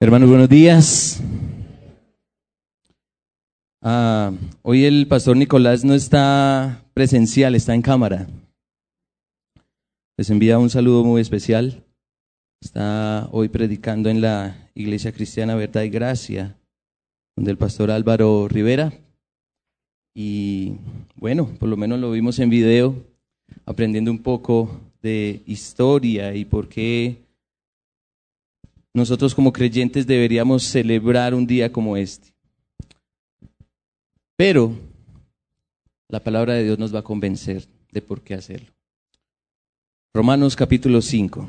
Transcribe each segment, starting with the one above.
Hermanos, buenos días. Ah, hoy el pastor Nicolás no está presencial, está en cámara. Les envía un saludo muy especial. Está hoy predicando en la Iglesia Cristiana Verdad y Gracia, donde el pastor Álvaro Rivera. Y bueno, por lo menos lo vimos en video, aprendiendo un poco de historia y por qué nosotros como creyentes deberíamos celebrar un día como este. Pero la palabra de Dios nos va a convencer de por qué hacerlo. Romanos capítulo 5.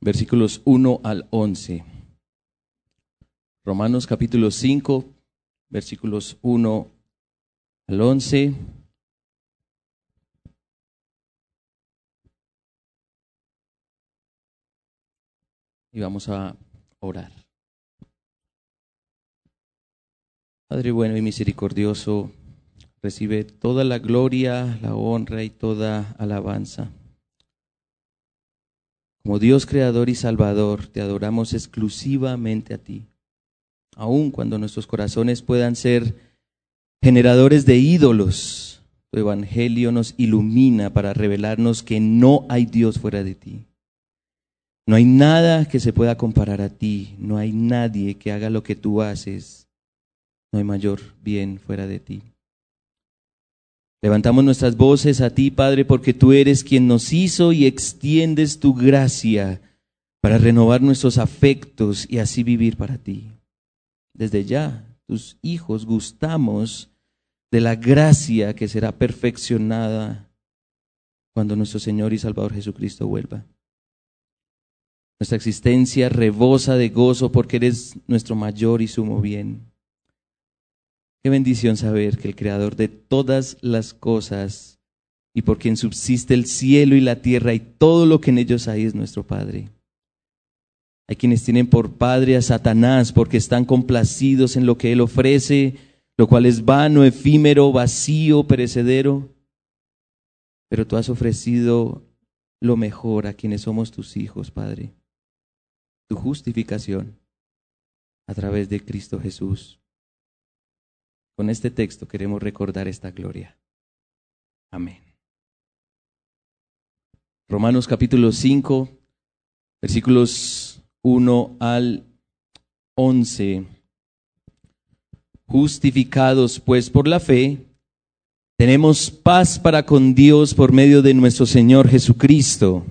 Versículos 1 al 11. Romanos capítulo 5, versículos 1 al 11. Y vamos a orar. Padre bueno y misericordioso, recibe toda la gloria, la honra y toda alabanza. Como Dios creador y salvador, te adoramos exclusivamente a ti. Aun cuando nuestros corazones puedan ser generadores de ídolos, tu evangelio nos ilumina para revelarnos que no hay Dios fuera de ti. No hay nada que se pueda comparar a ti, no hay nadie que haga lo que tú haces, no hay mayor bien fuera de ti. Levantamos nuestras voces a ti, Padre, porque tú eres quien nos hizo y extiendes tu gracia para renovar nuestros afectos y así vivir para ti. Desde ya, tus hijos gustamos de la gracia que será perfeccionada cuando nuestro Señor y Salvador Jesucristo vuelva. Nuestra existencia rebosa de gozo porque eres nuestro mayor y sumo bien. Bendición saber que el Creador de todas las cosas y por quien subsiste el cielo y la tierra y todo lo que en ellos hay es nuestro Padre. Hay quienes tienen por Padre a Satanás porque están complacidos en lo que Él ofrece, lo cual es vano, efímero, vacío, perecedero. Pero tú has ofrecido lo mejor a quienes somos tus hijos, Padre. Tu justificación a través de Cristo Jesús. Con este texto queremos recordar esta gloria. Amén. Romanos capítulo 5, versículos 1 al 11. Justificados pues por la fe, tenemos paz para con Dios por medio de nuestro Señor Jesucristo,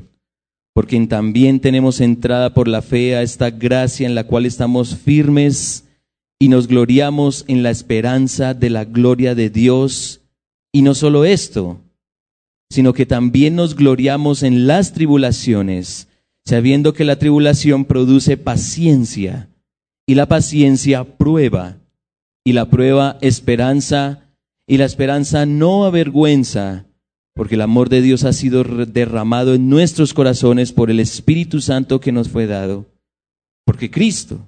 por quien también tenemos entrada por la fe a esta gracia en la cual estamos firmes y nos gloriamos en la esperanza de la gloria de Dios. Y no solo esto, sino que también nos gloriamos en las tribulaciones, sabiendo que la tribulación produce paciencia, y la paciencia prueba, y la prueba esperanza, y la esperanza no avergüenza, porque el amor de Dios ha sido derramado en nuestros corazones por el Espíritu Santo que nos fue dado. Porque Cristo,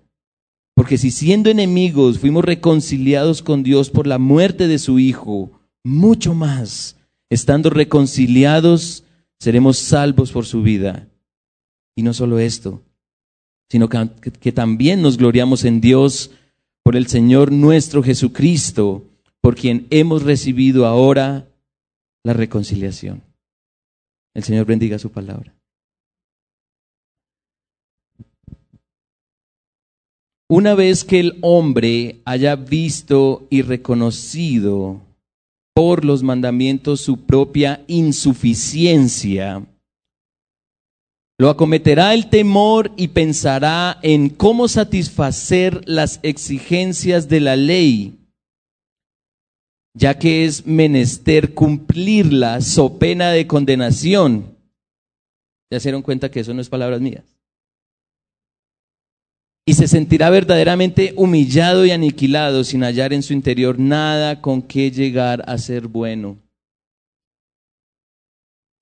Porque si siendo enemigos fuimos reconciliados con Dios por la muerte de su Hijo, mucho más, estando reconciliados, seremos salvos por su vida. Y no solo esto, sino que, que, también nos gloriamos en Dios por el Señor nuestro Jesucristo, por quien hemos recibido ahora la reconciliación. El Señor bendiga su palabra. Una vez que el hombre haya visto y reconocido por los mandamientos su propia insuficiencia, Lo acometerá el temor y pensará en cómo satisfacer las exigencias de la ley, ya que es menester cumplirla so pena de condenación. ¿Ya se dieron cuenta que eso no es palabras mías? Y se sentirá verdaderamente humillado y aniquilado sin hallar en su interior nada con que llegar a ser bueno.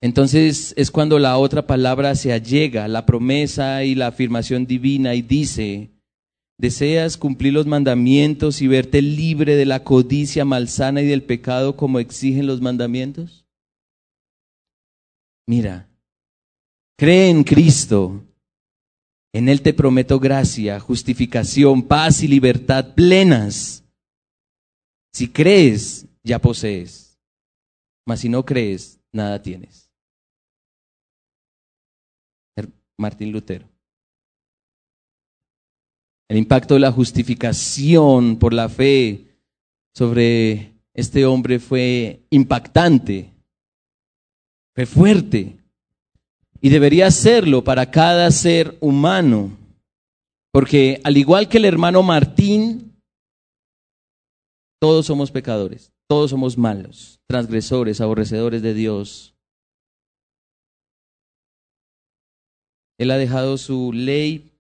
Entonces es cuando la otra palabra se allega, la promesa y la afirmación divina y dice, ¿deseas cumplir los mandamientos y verte libre de la codicia malsana y del pecado como exigen los mandamientos? Mira, cree en Cristo. En Él te prometo gracia, justificación, paz y libertad plenas. Si crees, ya posees. Mas si no crees, nada tienes. Martín Lutero. El impacto de la justificación por la fe sobre este hombre fue impactante, fue fuerte y debería serlo para cada ser humano, porque al igual que el hermano Martín, todos somos pecadores, todos somos malos, transgresores, aborrecedores de Dios. Él ha dejado su ley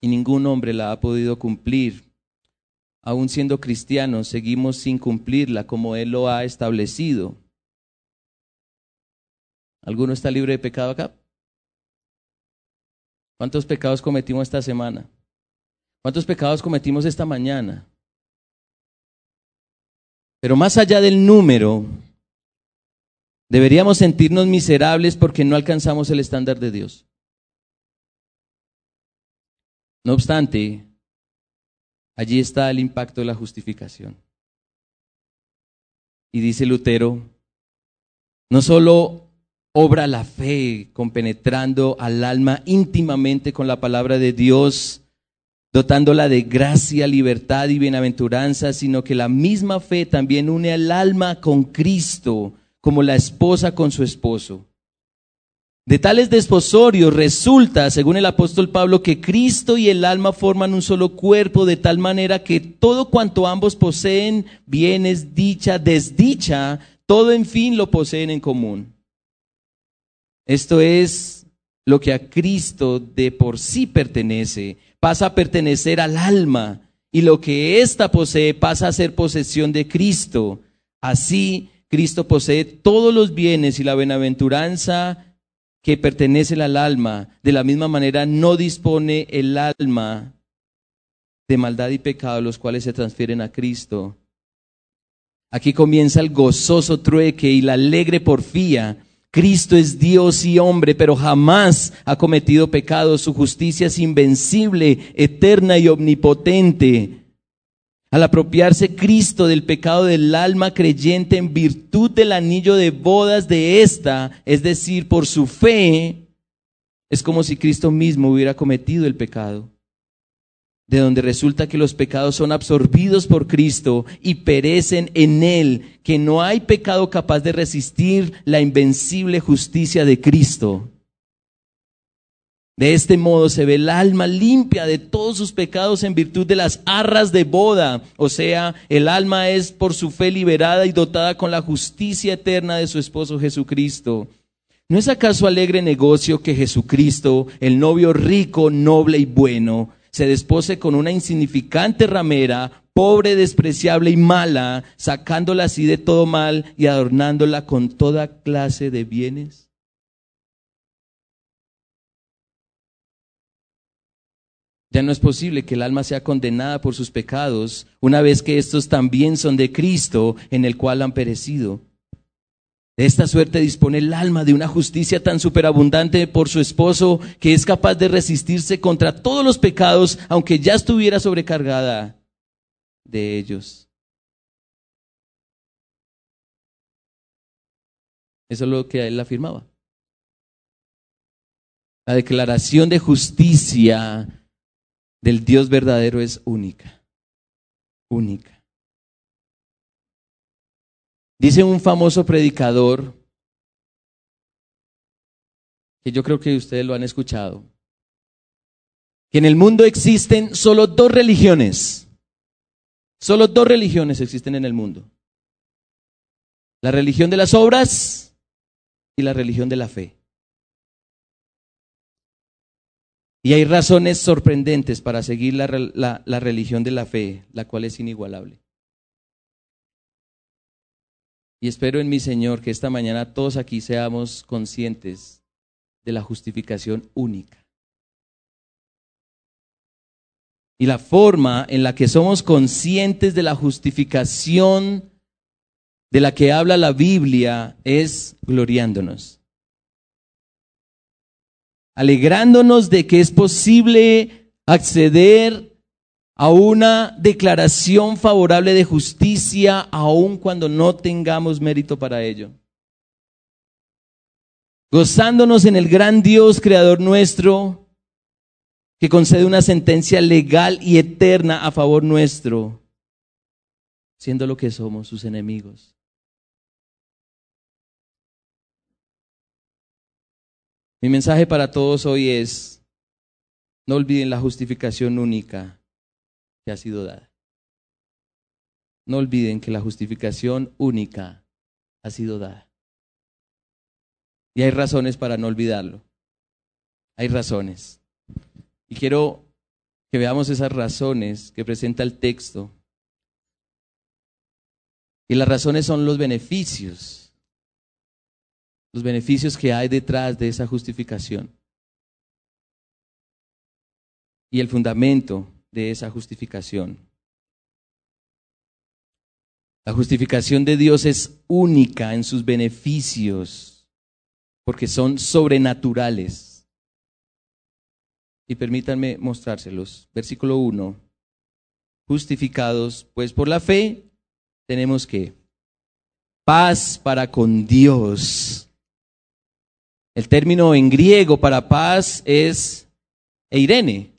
y ningún hombre la ha podido cumplir. Aún siendo cristianos, seguimos sin cumplirla como Él lo ha establecido. ¿Alguno está libre de pecado acá? ¿Cuántos pecados cometimos esta semana? ¿Cuántos pecados cometimos esta mañana? Pero más allá del número, deberíamos sentirnos miserables porque no alcanzamos el estándar de Dios. No obstante, allí está el impacto de la justificación. Y dice Lutero, no solo obra la fe compenetrando al alma íntimamente con la palabra de Dios, dotándola de gracia, libertad y bienaventuranza, sino que la misma fe también une al alma con Cristo, como la esposa con su esposo. De tales desposorios resulta, según el apóstol Pablo, que Cristo y el alma forman un solo cuerpo, de tal manera que todo cuanto ambos poseen, bienes, dicha, desdicha, todo en fin lo poseen en común. Esto es lo que a Cristo de por sí pertenece, pasa a pertenecer al alma, y lo que ésta posee pasa a ser posesión de Cristo. Así, Cristo posee todos los bienes y la bienaventuranza que pertenece al alma, de la misma manera no dispone el alma de maldad y pecado, los cuales se transfieren a Cristo. Aquí comienza el gozoso trueque y la alegre porfía. Cristo es Dios y hombre, pero jamás ha cometido pecado. Su justicia es invencible, eterna y omnipotente. Al apropiarse Cristo del pecado del alma creyente en virtud del anillo de bodas de ésta, es decir, por su fe, es como si Cristo mismo hubiera cometido el pecado. De donde resulta que los pecados son absorbidos por Cristo y perecen en Él, que no hay pecado capaz de resistir la invencible justicia de Cristo. De este modo se ve el alma limpia de todos sus pecados en virtud de las arras de boda. O sea, el alma es por su fe liberada y dotada con la justicia eterna de su esposo Jesucristo. ¿No es acaso alegre negocio que Jesucristo, el novio rico, noble y bueno, se despose con una insignificante ramera, pobre, despreciable y mala, sacándola así de todo mal y adornándola con toda clase de bienes? Ya no es posible que el alma sea condenada por sus pecados, una vez que estos también son de Cristo, en el cual han perecido. De esta suerte dispone el alma de una justicia tan superabundante por su esposo que es capaz de resistirse contra todos los pecados, aunque ya estuviera sobrecargada de ellos. Eso es lo que él afirmaba. La declaración de justicia del Dios verdadero es única, única. Dice un famoso predicador que yo creo que ustedes lo han escuchado, que en el mundo existen solo dos religiones. Solo dos religiones existen en el mundo. La religión de las obras y la religión de la fe. Y hay razones sorprendentes para seguir la, la, religión de la fe, la cual es inigualable. Y espero en mi Señor que esta mañana todos aquí seamos conscientes de la justificación única. Y la forma en la que somos conscientes de la justificación de la que habla la Biblia es gloriándonos. Alegrándonos de que es posible acceder a una declaración favorable de justicia aun cuando no tengamos mérito para ello. Gozándonos en el gran Dios creador nuestro, que concede una sentencia legal y eterna a favor nuestro, siendo lo que somos sus enemigos. Mi mensaje para todos hoy es, no olviden la justificación única que ha sido dada. No olviden que la justificación única ha sido dada. Y hay razones para no olvidarlo. Hay razones. Y quiero que veamos esas razones que presenta el texto. Y las razones son los beneficios, los beneficios que hay detrás de esa justificación. Y el fundamento de esa justificación. La justificación de Dios es única en sus beneficios porque son sobrenaturales. Y permítanme mostrárselos. Versículo 1. Justificados pues por la fe, tenemos que paz para con Dios. El término en griego para paz es eirene.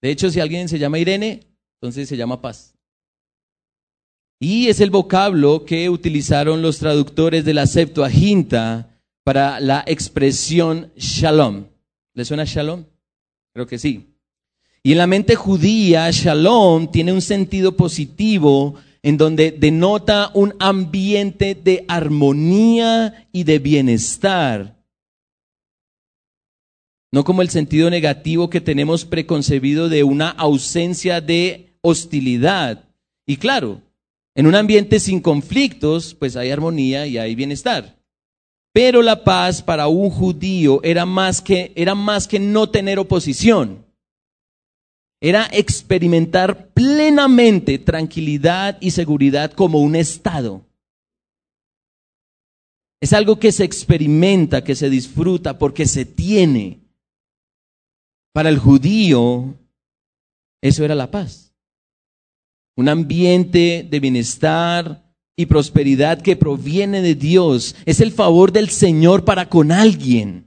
De hecho, si alguien se llama Irene, entonces se llama paz. Y es el vocablo que utilizaron los traductores de la Septuaginta para la expresión shalom. ¿Le suena shalom? Creo que sí. Y en la mente judía, shalom tiene un sentido positivo en donde denota un ambiente de armonía y de bienestar. No como el sentido negativo que tenemos preconcebido de una ausencia de hostilidad. Y claro, en un ambiente sin conflictos, pues hay armonía y hay bienestar. Pero la paz para un judío era más que, era más que no tener oposición. Era experimentar plenamente tranquilidad y seguridad como un estado. Es algo que se experimenta, que se disfruta porque se tiene. Para el judío, eso era la paz. Un ambiente de bienestar, y prosperidad que proviene de Dios. Es el favor del Señor para con alguien.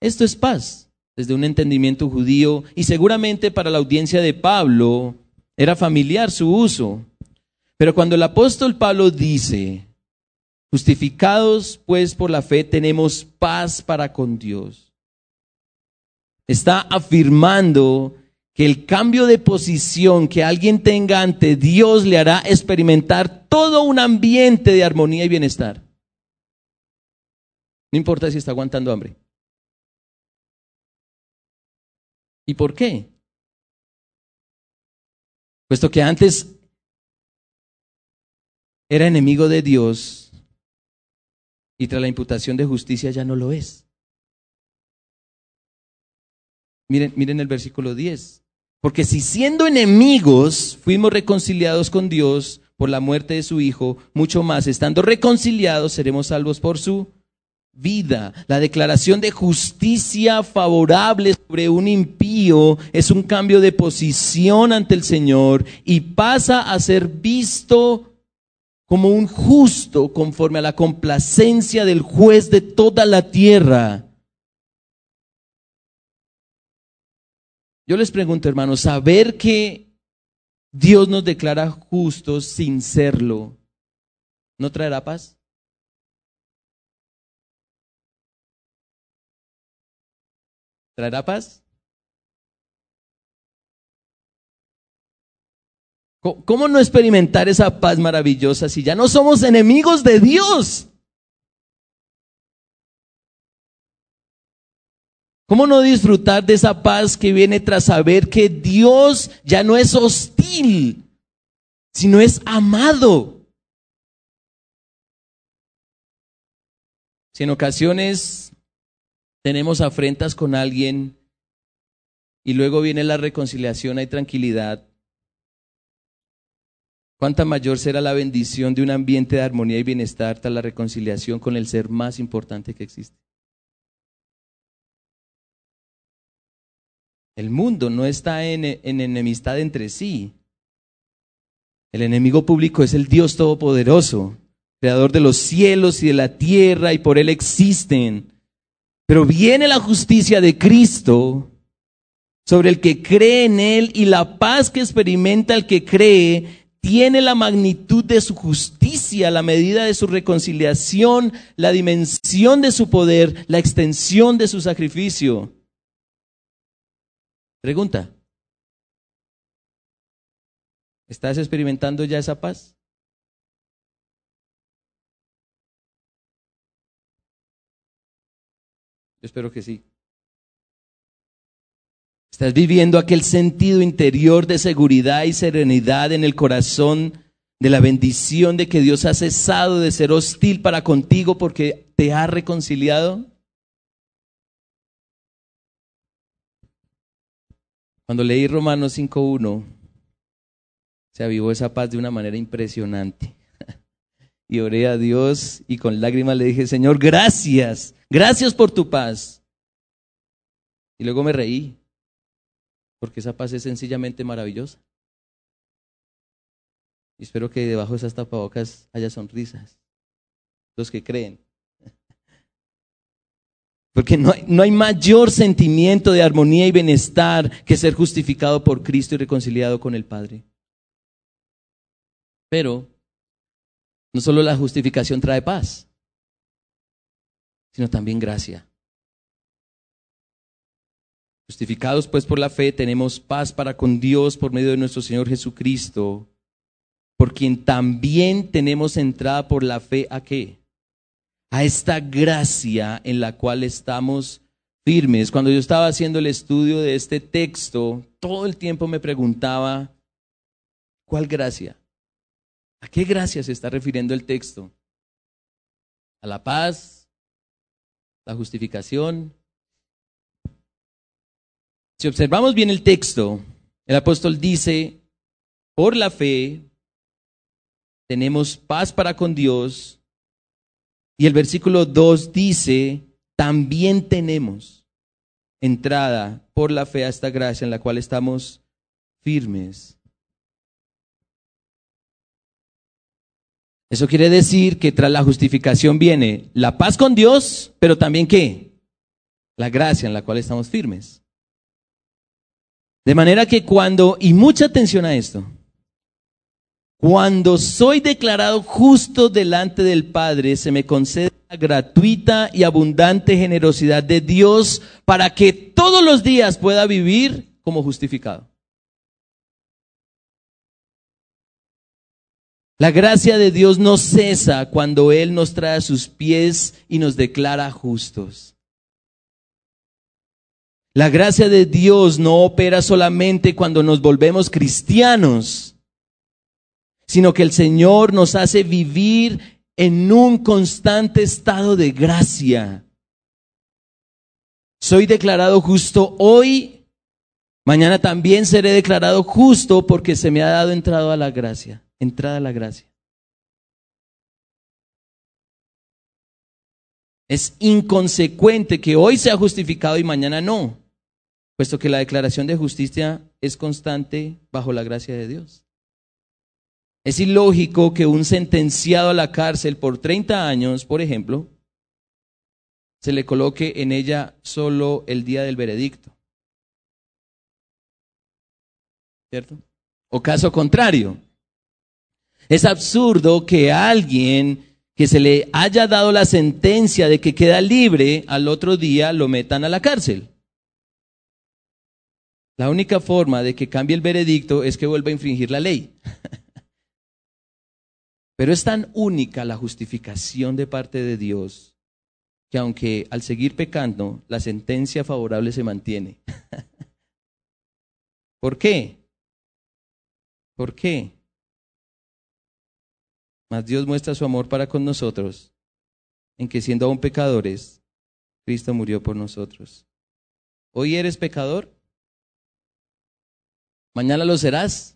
Esto es paz desde un entendimiento judío y seguramente para la audiencia de Pablo era familiar su uso. Pero cuando el apóstol Pablo dice, justificados pues por la fe tenemos paz para con Dios, está afirmando que el cambio de posición que alguien tenga ante Dios le hará experimentar todo un ambiente de armonía y bienestar. No importa si está aguantando hambre. ¿Y por qué? Puesto que antes era enemigo de Dios y tras la imputación de justicia ya no lo es. Miren, miren el versículo 10. Porque si siendo enemigos fuimos reconciliados con Dios por la muerte de su Hijo, mucho más, estando reconciliados, seremos salvos por su vida. La declaración de justicia favorable sobre un impío es un cambio de posición ante el Señor y pasa a ser visto como un justo conforme a la complacencia del juez de toda la tierra. Yo les pregunto, hermanos, saber que Dios nos declara justos sin serlo, ¿no traerá paz? ¿Traerá paz? ¿Cómo no experimentar esa paz maravillosa si ya no somos enemigos de Dios? ¿Cómo no disfrutar de esa paz que viene tras saber que Dios ya no es hostil, sino es amado? Si en ocasiones tenemos afrentas con alguien y luego viene la reconciliación, hay tranquilidad, ¿cuánta mayor será la bendición de un ambiente de armonía y bienestar tras la reconciliación con el ser más importante que existe? El mundo no está en, enemistad entre sí. El enemigo público es el Dios Todopoderoso, creador de los cielos y de la tierra, y por él existen. Pero viene la justicia de Cristo sobre el que cree en él y la paz que experimenta el que cree tiene la magnitud de su justicia, la medida de su reconciliación, la dimensión de su poder, la extensión de su sacrificio. Pregunta. ¿Estás experimentando ya esa paz? Yo espero que sí. ¿Estás viviendo aquel sentido interior de seguridad y serenidad en el corazón de la bendición de que Dios ha cesado de ser hostil para contigo porque te ha reconciliado? Cuando leí Romanos 5.1, se avivó esa paz de una manera impresionante. Y oré a Dios y con lágrimas le dije, Señor, gracias, gracias por tu paz. Y luego me reí, porque esa paz es sencillamente maravillosa. Y espero que debajo de esas tapabocas haya sonrisas. Los que creen. Porque no hay, no hay, mayor sentimiento de armonía y bienestar que ser justificado por Cristo y reconciliado con el Padre. Pero no solo la justificación trae paz, sino también gracia. Justificados pues por la fe tenemos paz para con Dios por medio de nuestro Señor Jesucristo, por quien también tenemos entrada por la fe a qué? A esta gracia en la cual estamos firmes. Cuando yo estaba haciendo el estudio de este texto, todo el tiempo me preguntaba, ¿cuál gracia? ¿A qué gracia se está refiriendo el texto? ¿A la paz? ¿La justificación? Si observamos bien el texto, el apóstol dice, por la fe tenemos paz para con Dios y el versículo 2 dice, también tenemos entrada por la fe a esta gracia en la cual estamos firmes. Eso quiere decir que tras la justificación viene la paz con Dios, pero también qué? La gracia en la cual estamos firmes. De manera que cuando, y mucha atención a esto, cuando soy declarado justo delante del Padre, se me concede la gratuita y abundante generosidad de Dios para que todos los días pueda vivir como justificado. La gracia de Dios no cesa cuando Él nos trae a sus pies y nos declara justos. La gracia de Dios no opera solamente cuando nos volvemos cristianos sino que el Señor nos hace vivir en un constante estado de gracia. Soy declarado justo hoy, mañana también seré declarado justo porque se me ha dado entrada a la gracia, entrada a la gracia. Es inconsecuente que hoy sea justificado y mañana no, puesto que la declaración de justicia es constante bajo la gracia de Dios. Es ilógico que un sentenciado a la cárcel por 30 años, por ejemplo, se le coloque en ella solo el día del veredicto. ¿Cierto? O caso contrario. Es absurdo que alguien que se le haya dado la sentencia de que queda libre, al otro día lo metan a la cárcel. La única forma de que cambie el veredicto es que vuelva a infringir la ley. Pero es tan única la justificación de parte de Dios que aunque al seguir pecando, la sentencia favorable se mantiene. ¿Por qué? ¿Por qué? Mas Dios muestra su amor para con nosotros en que siendo aún pecadores, Cristo murió por nosotros. Hoy eres pecador, mañana lo serás.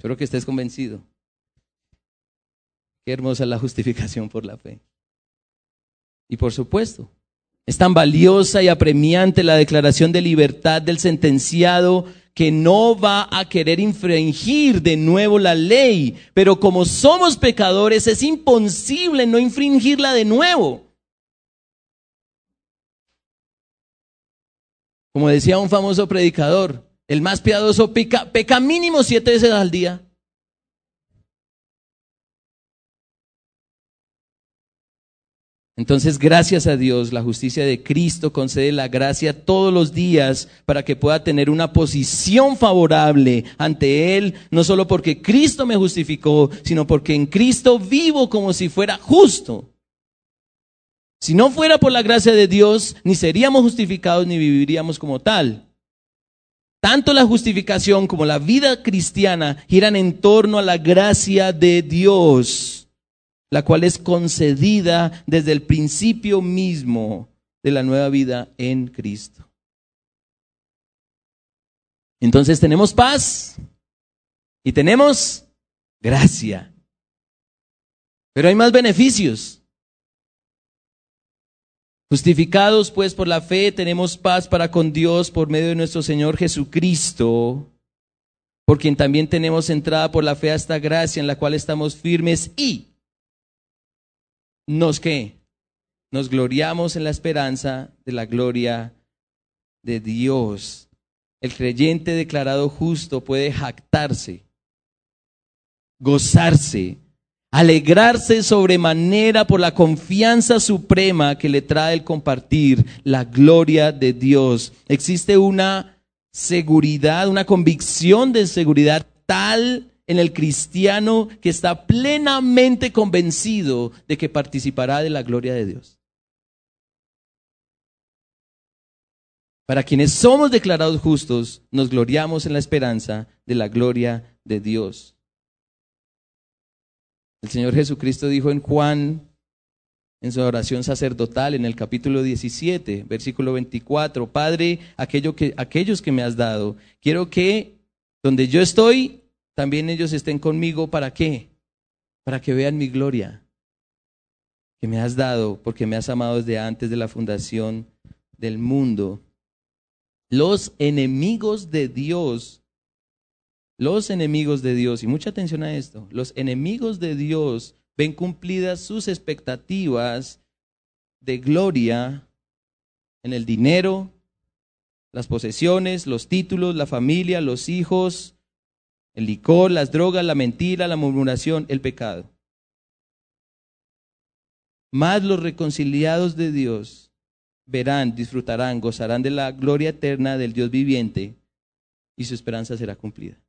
Espero que estés convencido. Qué hermosa la justificación por la fe. Y por supuesto, es tan valiosa y apremiante la declaración de libertad del sentenciado que no va a querer infringir de nuevo la ley, pero como somos pecadores es imposible no infringirla de nuevo. Como decía un famoso predicador, el más piadoso peca, peca mínimo siete veces al día. Entonces, gracias a Dios, la justicia de Cristo concede la gracia todos los días para que pueda tener una posición favorable ante Él, no solo porque Cristo me justificó, sino porque en Cristo vivo como si fuera justo. Si no fuera por la gracia de Dios, ni seríamos justificados ni viviríamos como tal. Tanto la justificación como la vida cristiana giran en torno a la gracia de Dios la cual es concedida desde el principio mismo de la nueva vida en Cristo. Entonces tenemos paz y tenemos gracia. Pero hay más beneficios. Justificados pues por la fe, tenemos paz para con Dios por medio de nuestro Señor Jesucristo, por quien también tenemos entrada por la fe a esta gracia en la cual estamos firmes y nos que nos gloriamos en la esperanza de la gloria de Dios. El creyente declarado justo puede jactarse, gozarse, alegrarse sobremanera por la confianza suprema que le trae el compartir la gloria de Dios. Existe una seguridad, una convicción de seguridad tal en el cristiano que está plenamente convencido de que participará de la gloria de Dios. Para quienes somos declarados justos, nos gloriamos en la esperanza de la gloria de Dios. El Señor Jesucristo dijo en Juan, en su oración sacerdotal, en el capítulo 17, versículo 24, Padre, aquello que, aquellos que me has dado, quiero que donde yo estoy, también ellos estén conmigo para qué? Para que vean mi gloria que me has dado, porque me has amado desde antes de la fundación del mundo. Los enemigos de Dios, los enemigos de Dios, y mucha atención a esto, los enemigos de Dios ven cumplidas sus expectativas de gloria en el dinero, las posesiones, los títulos, la familia, los hijos, el licor, las drogas, la mentira, la murmuración, el pecado. Más los reconciliados de Dios verán, disfrutarán, gozarán de la gloria eterna del Dios viviente y su esperanza será cumplida.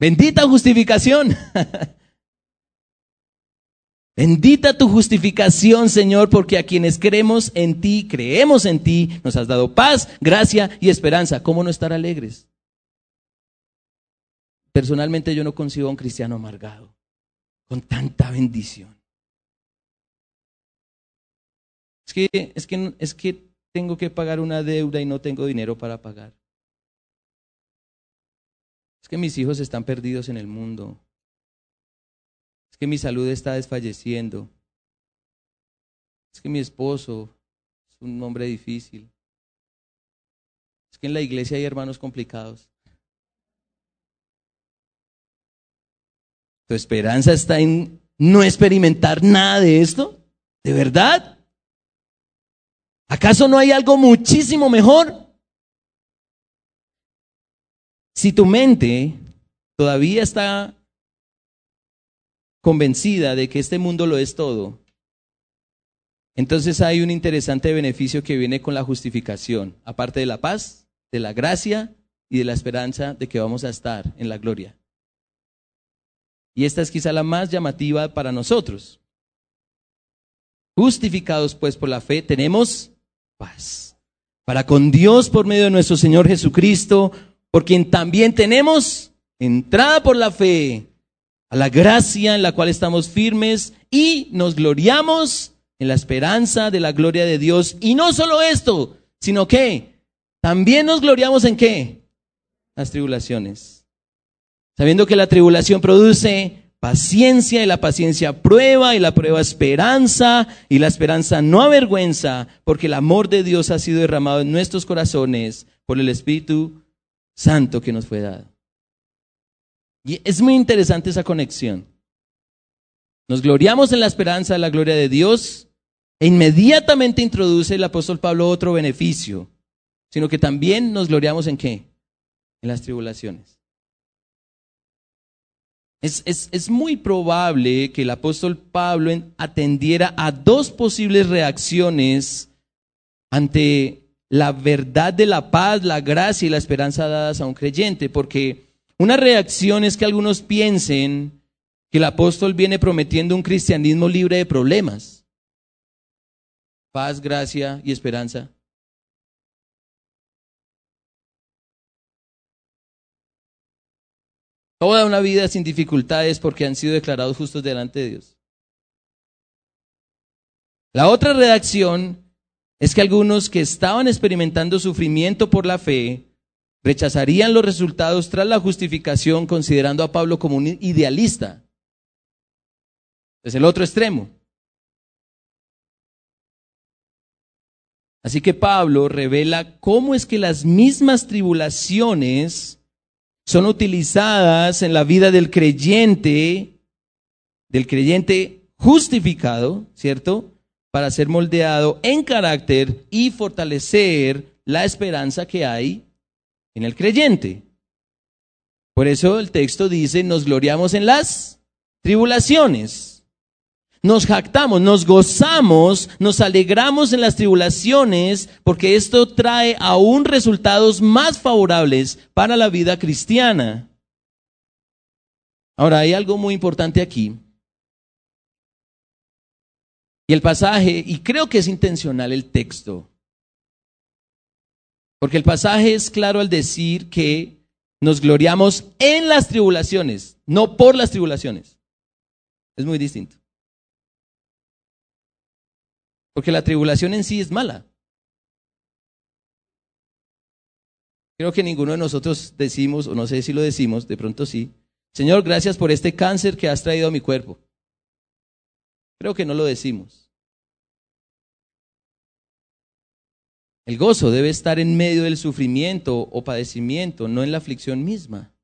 Bendita justificación. Bendita tu justificación, Señor, porque a quienes creemos en ti, creemos en ti, nos has dado paz, gracia y esperanza. ¿Cómo no estar alegres? Personalmente yo no concibo a un cristiano amargado, con tanta bendición. Es que, es que, es que tengo que pagar una deuda y no tengo dinero para pagar. Es que mis hijos están perdidos en el mundo que mi salud está desfalleciendo. Es que mi esposo es un hombre difícil. Es que en la iglesia hay hermanos complicados. ¿Tu esperanza está en no experimentar nada de esto? ¿De verdad? ¿Acaso no hay algo muchísimo mejor? Si tu mente todavía está convencida de que este mundo lo es todo, entonces hay un interesante beneficio que viene con la justificación, aparte de la paz, de la gracia y de la esperanza de que vamos a estar en la gloria. Y esta es quizá la más llamativa para nosotros. Justificados pues por la fe, tenemos paz. Para con Dios por medio de nuestro Señor Jesucristo, por quien también tenemos entrada por la fe a la gracia en la cual estamos firmes y nos gloriamos en la esperanza de la gloria de Dios. Y no solo esto, sino que también nos gloriamos en qué? Las tribulaciones. Sabiendo que la tribulación produce paciencia y la paciencia prueba y la prueba esperanza y la esperanza no avergüenza, porque el amor de Dios ha sido derramado en nuestros corazones por el Espíritu Santo que nos fue dado. Y es muy interesante esa conexión. Nos gloriamos en la esperanza de la gloria de Dios e inmediatamente introduce el apóstol Pablo otro beneficio, sino que también nos gloriamos en qué? En las tribulaciones. Es, es, muy probable que el apóstol Pablo atendiera a dos posibles reacciones ante la verdad de la paz, la gracia y la esperanza dadas a un creyente, porque una reacción es que algunos piensen que el apóstol viene prometiendo un cristianismo libre de problemas paz, gracia y esperanza. Toda una vida sin dificultades porque han sido declarados justos delante de Dios. La otra redacción es que algunos que estaban experimentando sufrimiento por la fe rechazarían los resultados tras la justificación considerando a Pablo como un idealista. Es el otro extremo. Así que Pablo revela cómo es que las mismas tribulaciones son utilizadas en la vida del creyente, del creyente justificado, ¿cierto? Para ser moldeado en carácter y fortalecer la esperanza que hay en el creyente. Por eso el texto dice, nos gloriamos en las tribulaciones. Nos jactamos, nos gozamos, nos alegramos en las tribulaciones, porque esto trae aún resultados más favorables para la vida cristiana. Ahora, hay algo muy importante aquí. Y el pasaje, y creo que es intencional el texto, porque el pasaje es claro al decir que nos gloriamos en las tribulaciones, no por las tribulaciones. Es muy distinto. Porque la tribulación en sí es mala. Creo que ninguno de nosotros decimos, o no sé si lo decimos, de pronto sí, Señor, gracias por este cáncer que has traído a mi cuerpo. Creo que no lo decimos. El gozo debe estar en medio del sufrimiento o padecimiento, no en la aflicción misma.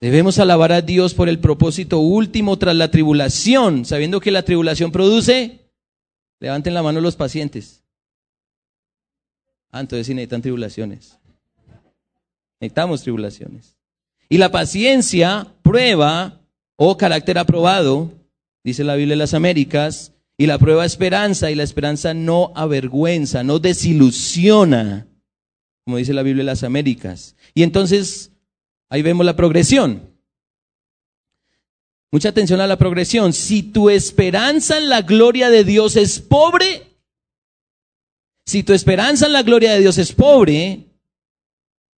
Debemos alabar a Dios por el propósito último tras la tribulación, sabiendo que la tribulación produce. Levanten la mano los pacientes. Ah, entonces sí necesitan tribulaciones. Necesitamos tribulaciones. Y la paciencia, prueba o carácter aprobado, dice la Biblia de las Américas, y la prueba esperanza, y la esperanza no avergüenza, no desilusiona, como dice la Biblia de las Américas. Y entonces Ahí vemos la progresión. Mucha atención a la progresión. Si tu esperanza en la gloria de Dios es pobre, si tu esperanza en la gloria de Dios es pobre,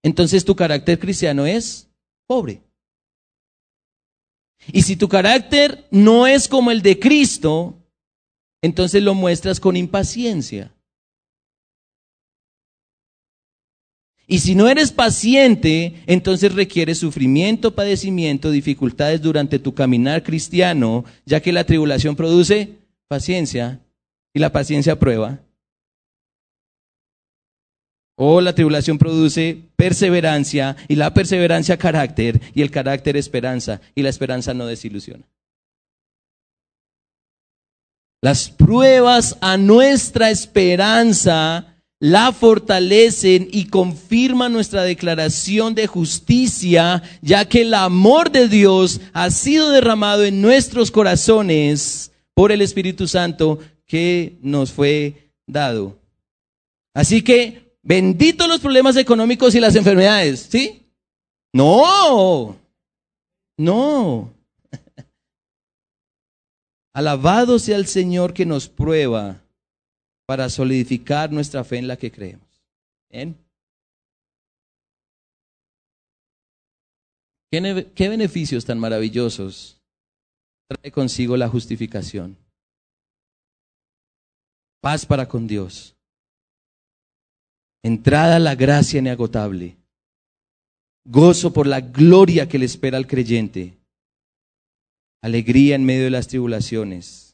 entonces tu carácter cristiano es pobre. Y si tu carácter no es como el de Cristo, entonces lo muestras con impaciencia. Y si no eres paciente, entonces requiere sufrimiento, padecimiento, dificultades durante tu caminar cristiano, ya que la tribulación produce paciencia y la paciencia prueba. O la tribulación produce perseverancia y la perseverancia carácter y el carácter esperanza y la esperanza no desilusiona. Las pruebas a nuestra esperanza la fortalecen y confirman nuestra declaración de justicia, ya que el amor de Dios ha sido derramado en nuestros corazones por el Espíritu Santo que nos fue dado. Así que, benditos los problemas económicos y las enfermedades, ¿sí? No, no. Alabado sea el Señor que nos prueba para solidificar nuestra fe en la que creemos. ¿Qué, ¿Qué beneficios tan maravillosos trae consigo la justificación? Paz para con Dios. Entrada a la gracia inagotable. Gozo por la gloria que le espera al creyente. Alegría en medio de las tribulaciones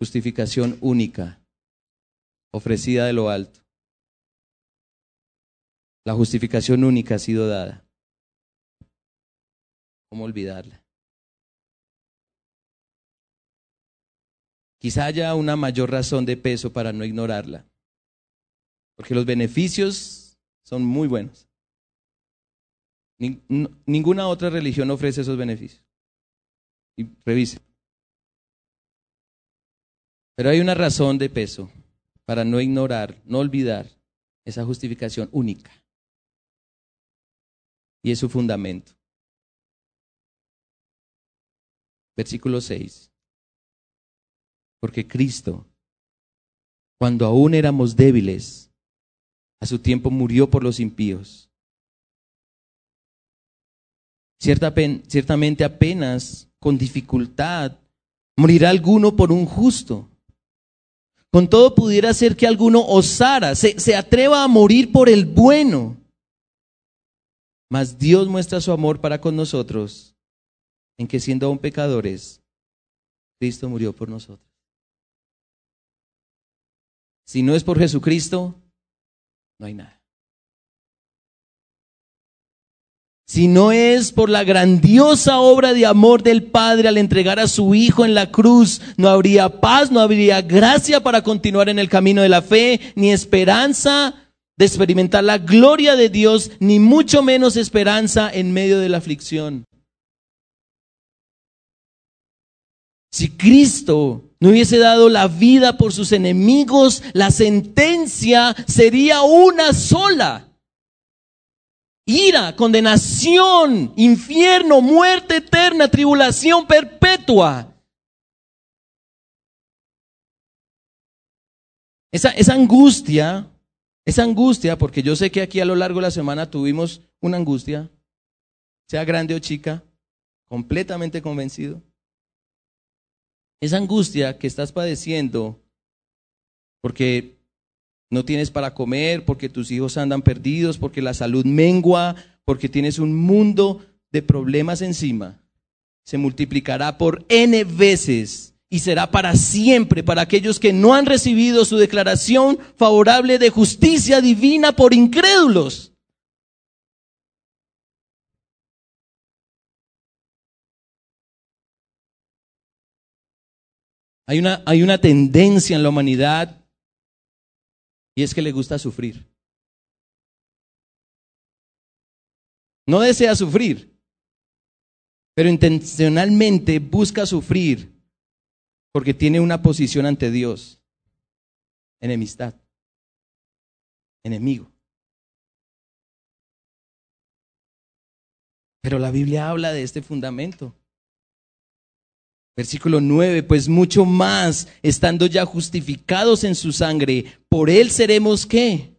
justificación única, ofrecida de lo alto. La justificación única ha sido dada. ¿Cómo olvidarla? Quizá haya una mayor razón de peso para no ignorarla, porque los beneficios son muy buenos. Ninguna otra religión ofrece esos beneficios. Y revise. Pero hay una razón de peso para no ignorar, no olvidar esa justificación única. Y es su fundamento. Versículo 6. Porque Cristo, cuando aún éramos débiles, a su tiempo murió por los impíos. ciertamente apenas con dificultad morirá alguno por un justo. Con todo pudiera ser que alguno osara, se, se atreva a morir por el bueno. Mas Dios muestra su amor para con nosotros en que siendo aún pecadores, Cristo murió por nosotros. Si no es por Jesucristo, no hay nada. si no es por la grandiosa obra de amor del Padre al entregar a su Hijo en la cruz, no habría paz, no habría gracia para continuar en el camino de la fe, ni esperanza de experimentar la gloria de Dios, ni mucho menos esperanza en medio de la aflicción. Si Cristo no hubiese dado la vida por sus enemigos, la sentencia sería una sola ira, condenación, infierno, muerte eterna, tribulación perpetua. Esa, esa angustia, esa angustia, porque yo sé que aquí a lo largo de la semana tuvimos una angustia, sea grande o chica, completamente convencido. Esa angustia que estás padeciendo, porque no tienes para comer, porque tus hijos andan perdidos, porque la salud mengua, porque tienes un mundo de problemas encima, se multiplicará por n veces y será para siempre para aquellos que no han recibido su declaración favorable de justicia divina por incrédulos. Hay una, hay una tendencia en la humanidad y es que le gusta sufrir. No desea sufrir, pero intencionalmente busca sufrir porque tiene una posición ante Dios. Enemistad. Enemigo. Pero la Biblia habla de este fundamento. Versículo 9, pues mucho más, estando ya justificados en su sangre, por él seremos qué?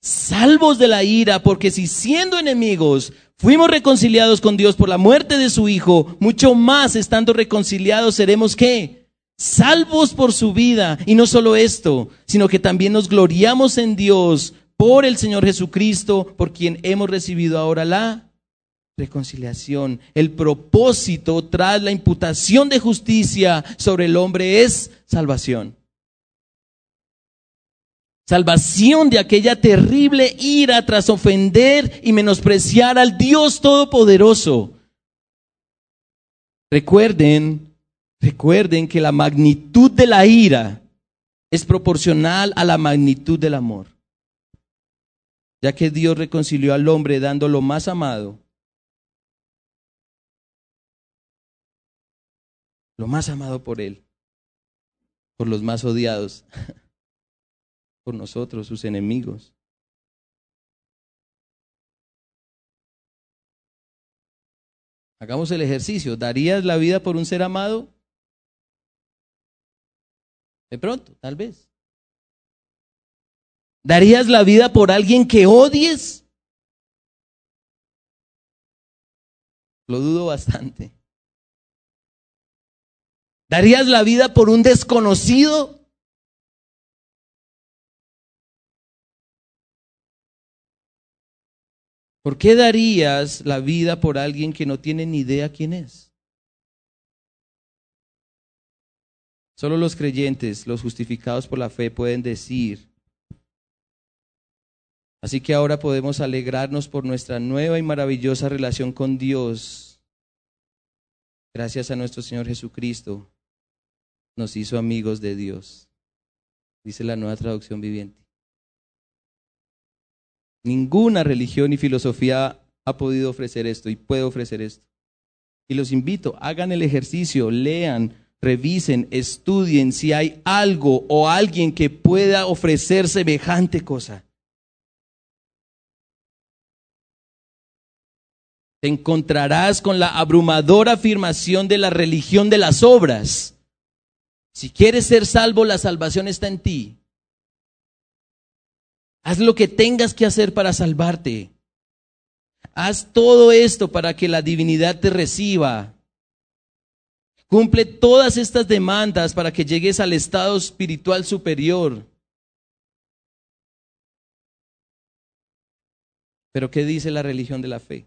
Salvos de la ira, porque si siendo enemigos fuimos reconciliados con Dios por la muerte de su Hijo, mucho más estando reconciliados seremos qué? Salvos por su vida. Y no solo esto, sino que también nos gloriamos en Dios por el Señor Jesucristo, por quien hemos recibido ahora la reconciliación. El propósito tras la imputación de justicia sobre el hombre es salvación. Salvación de aquella terrible ira tras ofender y menospreciar al Dios Todopoderoso. Recuerden, recuerden que la magnitud de la ira es proporcional a la magnitud del amor. Ya que Dios reconcilió al hombre dando lo más amado, lo más amado por él, por los más odiados, por nosotros, sus enemigos. Hagamos el ejercicio. ¿Darías la vida por un ser amado? De pronto, tal vez. ¿Darías la vida por alguien que odies? Lo dudo bastante. ¿Darías la vida por un desconocido? ¿Por qué darías la vida por alguien que no tiene ni idea quién es? Solo los creyentes, los justificados por la fe, pueden decir. Así que ahora podemos alegrarnos por nuestra nueva y maravillosa relación con Dios. Gracias a nuestro Señor Jesucristo, nos hizo amigos de Dios. Dice la nueva traducción viviente. Ninguna religión y filosofía ha podido ofrecer esto y puede ofrecer esto. Y los invito, hagan el ejercicio, lean, revisen, estudien si hay algo o alguien que pueda ofrecer semejante cosa. Te encontrarás con la abrumadora afirmación de la religión de las obras. Si quieres ser salvo, la salvación está en ti. Haz lo que tengas que hacer para salvarte. Haz todo esto para que la divinidad te reciba. Cumple todas estas demandas para que llegues al estado espiritual superior. Pero ¿qué dice la religión de la fe?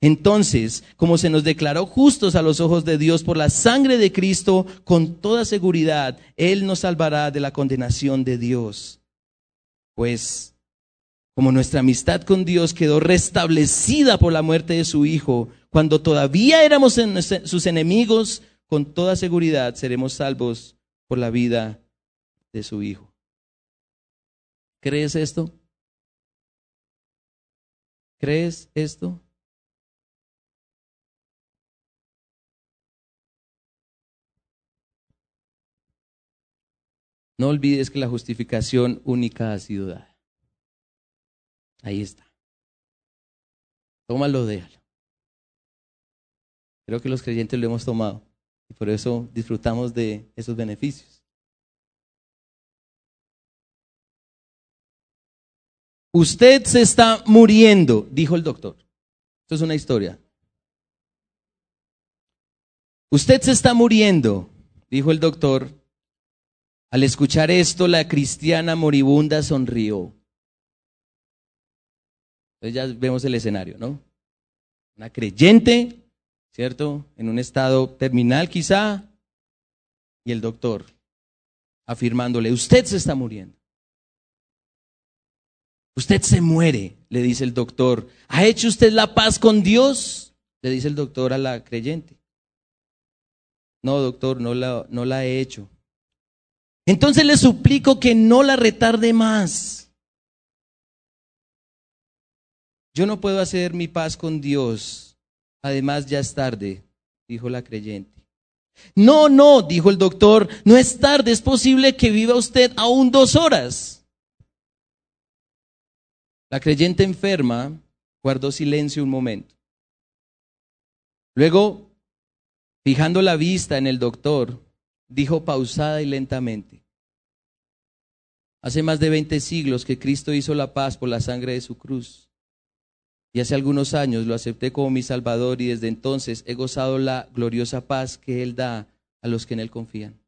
Entonces, como se nos declaró justos a los ojos de Dios por la sangre de Cristo, con toda seguridad, Él nos salvará de la condenación de Dios. Pues como nuestra amistad con Dios quedó restablecida por la muerte de su Hijo, cuando todavía éramos sus enemigos, con toda seguridad seremos salvos por la vida de su Hijo. ¿Crees esto? ¿Crees esto? No olvides que la justificación única ha sido dada. Ahí está. Tómalo, déjalo. Creo que los creyentes lo hemos tomado y por eso disfrutamos de esos beneficios. Usted se está muriendo, dijo el doctor. Esto es una historia. Usted se está muriendo, dijo el doctor. Al escuchar esto, la cristiana moribunda sonrió. Entonces ya vemos el escenario, ¿no? Una creyente, ¿cierto? En un estado terminal quizá, y el doctor afirmándole, usted se está muriendo. Usted se muere, le dice el doctor. ¿Ha hecho usted la paz con Dios? Le dice el doctor a la creyente. No, doctor, no la, no la he hecho. Entonces le suplico que no la retarde más. Yo no puedo hacer mi paz con Dios. Además, ya es tarde, dijo la creyente. No, no, dijo el doctor, no es tarde, es posible que viva usted aún dos horas. La creyente enferma guardó silencio un momento. Luego, fijando la vista en el doctor, dijo pausada y lentamente, Hace más de veinte siglos que Cristo hizo la paz por la sangre de su cruz. Y hace algunos años lo acepté como mi Salvador y desde entonces he gozado la gloriosa paz que Él da a los que en Él confían.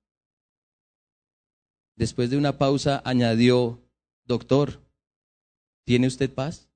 Después de una pausa añadió, doctor, ¿tiene usted paz?